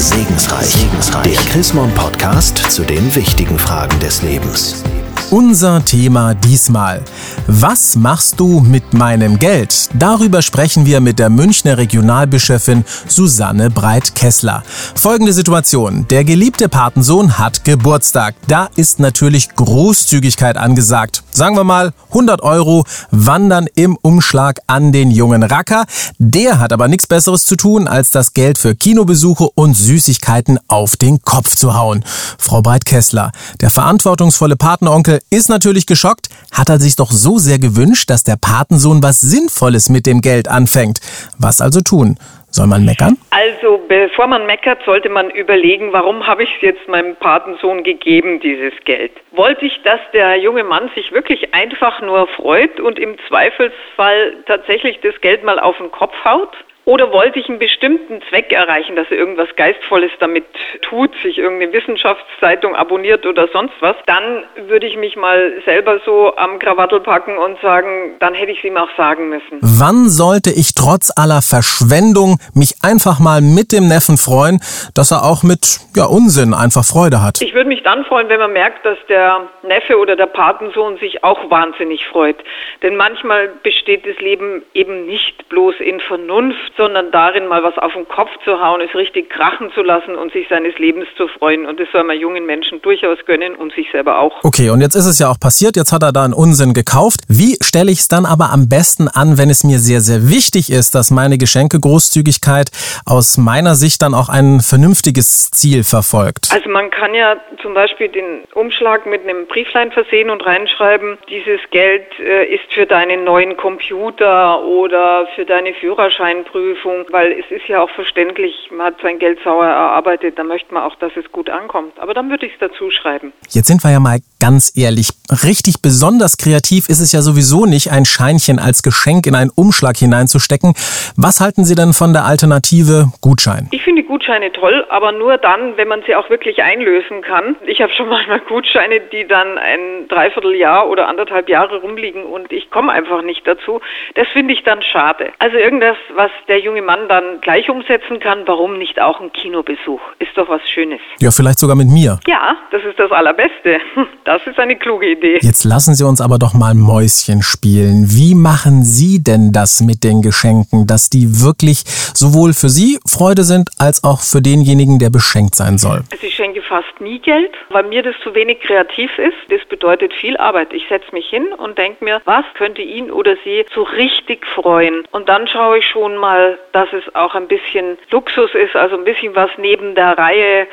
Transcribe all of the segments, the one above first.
Segensreich. Segensreich. Der Chrismon Podcast zu den wichtigen Fragen des Lebens. Unser Thema diesmal. Was machst du mit meinem Geld? Darüber sprechen wir mit der Münchner Regionalbischöfin Susanne Breit-Kessler. Folgende Situation. Der geliebte Patensohn hat Geburtstag. Da ist natürlich Großzügigkeit angesagt. Sagen wir mal, 100 Euro wandern im Umschlag an den jungen Racker. Der hat aber nichts Besseres zu tun, als das Geld für Kinobesuche und Süßigkeiten auf den Kopf zu hauen. Frau Breit-Kessler, der verantwortungsvolle Patenonkel ist natürlich geschockt, hat er sich doch so sehr gewünscht, dass der Patensohn was Sinnvolles mit dem Geld anfängt. Was also tun? Soll man meckern? Also bevor man meckert, sollte man überlegen, warum habe ich es jetzt meinem Patensohn gegeben, dieses Geld. Wollte ich, dass der junge Mann sich wirklich einfach nur freut und im Zweifelsfall tatsächlich das Geld mal auf den Kopf haut? Oder wollte ich einen bestimmten Zweck erreichen, dass er irgendwas Geistvolles damit tut, sich irgendeine Wissenschaftszeitung abonniert oder sonst was, dann würde ich mich mal selber so am Krawattel packen und sagen, dann hätte ich es ihm auch sagen müssen. Wann sollte ich trotz aller Verschwendung mich einfach mal mit dem Neffen freuen, dass er auch mit ja, Unsinn einfach Freude hat? Ich würde mich dann freuen, wenn man merkt, dass der Neffe oder der Patensohn sich auch wahnsinnig freut. Denn manchmal besteht das Leben eben nicht bloß in Vernunft, sondern darin, mal was auf den Kopf zu hauen, es richtig krachen zu lassen und sich seines Lebens zu freuen. Und das soll man jungen Menschen durchaus gönnen und sich selber auch. Okay, und jetzt ist es ja auch passiert, jetzt hat er da einen Unsinn gekauft. Wie stelle ich es dann aber am besten an, wenn es mir sehr, sehr wichtig ist, dass meine Geschenke-Großzügigkeit aus meiner Sicht dann auch ein vernünftiges Ziel verfolgt? Also man kann ja zum Beispiel den Umschlag mit einem Brieflein versehen und reinschreiben, dieses Geld äh, ist für deinen neuen Computer oder für deine Führerscheinprüfung Prüfung, weil es ist ja auch verständlich, man hat sein Geld sauer erarbeitet, da möchte man auch, dass es gut ankommt. Aber dann würde ich es dazu schreiben. Jetzt sind wir ja mal ganz ehrlich, richtig besonders kreativ ist es ja sowieso nicht, ein Scheinchen als Geschenk in einen Umschlag hineinzustecken. Was halten Sie denn von der Alternative Gutschein? Ich finde Gutscheine toll, aber nur dann, wenn man sie auch wirklich einlösen kann. Ich habe schon manchmal Gutscheine, die dann ein Dreivierteljahr oder anderthalb Jahre rumliegen und ich komme einfach nicht dazu. Das finde ich dann schade. Also irgendwas, was der junge Mann dann gleich umsetzen kann, warum nicht auch ein Kinobesuch? Ist doch was Schönes. Ja, vielleicht sogar mit mir. Ja, das ist das Allerbeste. Das ist eine kluge Idee. Jetzt lassen Sie uns aber doch mal Mäuschen spielen. Wie machen Sie denn das mit den Geschenken, dass die wirklich sowohl für Sie Freude sind, als auch für denjenigen, der beschenkt sein soll? Also ich schenke fast nie Geld, weil mir das zu wenig kreativ ist. Das bedeutet viel Arbeit. Ich setze mich hin und denke mir, was könnte ihn oder sie so richtig freuen? Und dann schaue ich schon mal, mal, dass es auch ein bisschen Luxus ist, also ein bisschen was neben der Reihe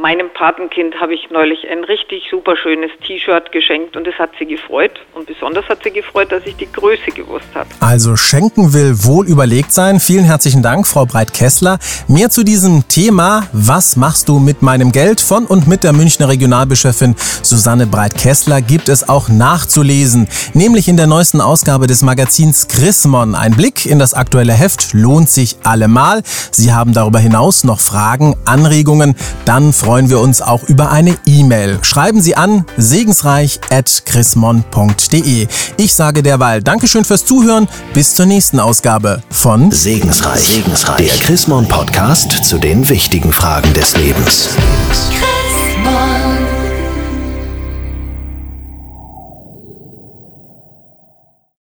Meinem Patenkind habe ich neulich ein richtig super schönes T-Shirt geschenkt und es hat sie gefreut. Und besonders hat sie gefreut, dass ich die Größe gewusst habe. Also schenken will wohl überlegt sein. Vielen herzlichen Dank, Frau Breit-Kessler. Mehr zu diesem Thema, was machst du mit meinem Geld von und mit der Münchner Regionalbischöfin Susanne Breit-Kessler gibt es auch nachzulesen. Nämlich in der neuesten Ausgabe des Magazins Chrismon. Ein Blick in das aktuelle Heft lohnt sich allemal. Sie haben darüber hinaus noch Fragen, Anregungen, dann freuen wir uns auch über eine E-Mail. Schreiben Sie an segensreich.chrismon.de. Ich sage derweil Dankeschön fürs Zuhören. Bis zur nächsten Ausgabe von Segensreich, Segensreich. der Chrismon Podcast zu den wichtigen Fragen des Lebens.